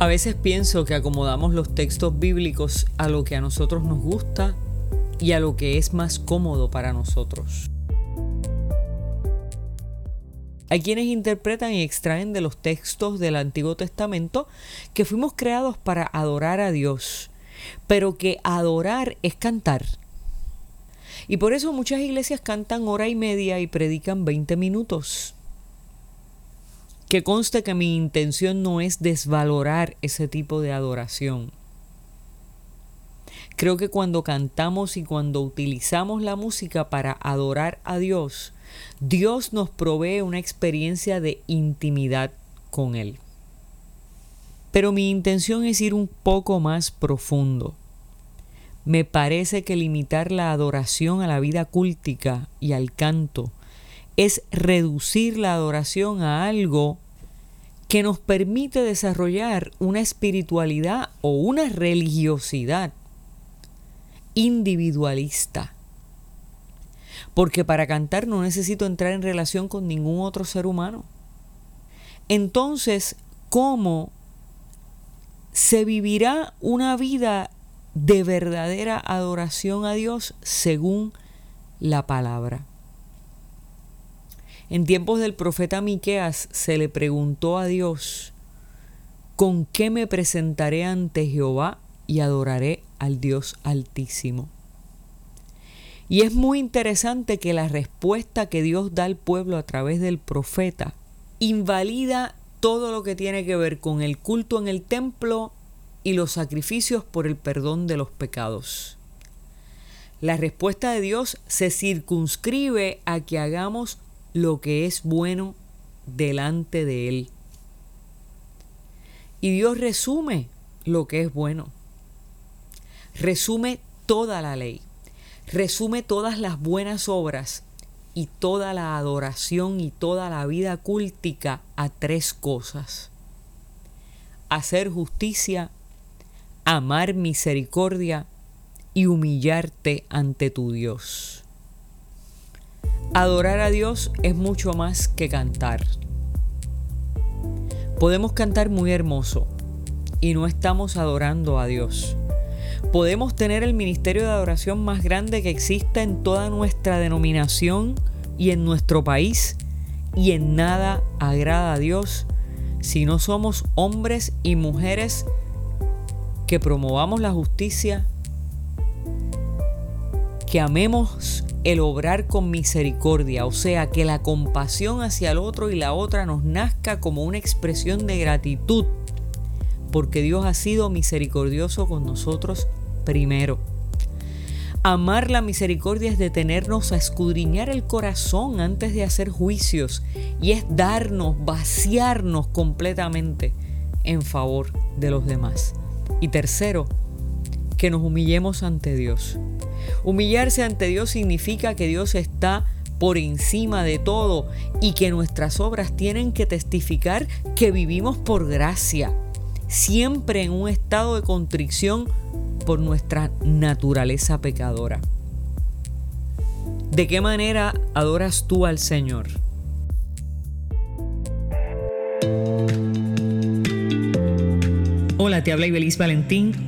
A veces pienso que acomodamos los textos bíblicos a lo que a nosotros nos gusta y a lo que es más cómodo para nosotros. Hay quienes interpretan y extraen de los textos del Antiguo Testamento que fuimos creados para adorar a Dios, pero que adorar es cantar. Y por eso muchas iglesias cantan hora y media y predican 20 minutos. Que conste que mi intención no es desvalorar ese tipo de adoración. Creo que cuando cantamos y cuando utilizamos la música para adorar a Dios, Dios nos provee una experiencia de intimidad con Él. Pero mi intención es ir un poco más profundo. Me parece que limitar la adoración a la vida cúltica y al canto es reducir la adoración a algo que nos permite desarrollar una espiritualidad o una religiosidad individualista. Porque para cantar no necesito entrar en relación con ningún otro ser humano. Entonces, ¿cómo se vivirá una vida de verdadera adoración a Dios según la palabra? En tiempos del profeta Miqueas se le preguntó a Dios: ¿Con qué me presentaré ante Jehová y adoraré al Dios Altísimo? Y es muy interesante que la respuesta que Dios da al pueblo a través del profeta invalida todo lo que tiene que ver con el culto en el templo y los sacrificios por el perdón de los pecados. La respuesta de Dios se circunscribe a que hagamos lo que es bueno delante de Él. Y Dios resume lo que es bueno. Resume toda la ley. Resume todas las buenas obras y toda la adoración y toda la vida cúltica a tres cosas. Hacer justicia, amar misericordia y humillarte ante tu Dios. Adorar a Dios es mucho más que cantar. Podemos cantar muy hermoso y no estamos adorando a Dios. Podemos tener el ministerio de adoración más grande que exista en toda nuestra denominación y en nuestro país y en nada agrada a Dios si no somos hombres y mujeres que promovamos la justicia, que amemos el obrar con misericordia, o sea, que la compasión hacia el otro y la otra nos nazca como una expresión de gratitud, porque Dios ha sido misericordioso con nosotros primero. Amar la misericordia es detenernos a escudriñar el corazón antes de hacer juicios y es darnos, vaciarnos completamente en favor de los demás. Y tercero, que nos humillemos ante Dios. Humillarse ante Dios significa que Dios está por encima de todo y que nuestras obras tienen que testificar que vivimos por gracia, siempre en un estado de contrición por nuestra naturaleza pecadora. ¿De qué manera adoras tú al Señor? Hola, te habla Ibeliz Valentín.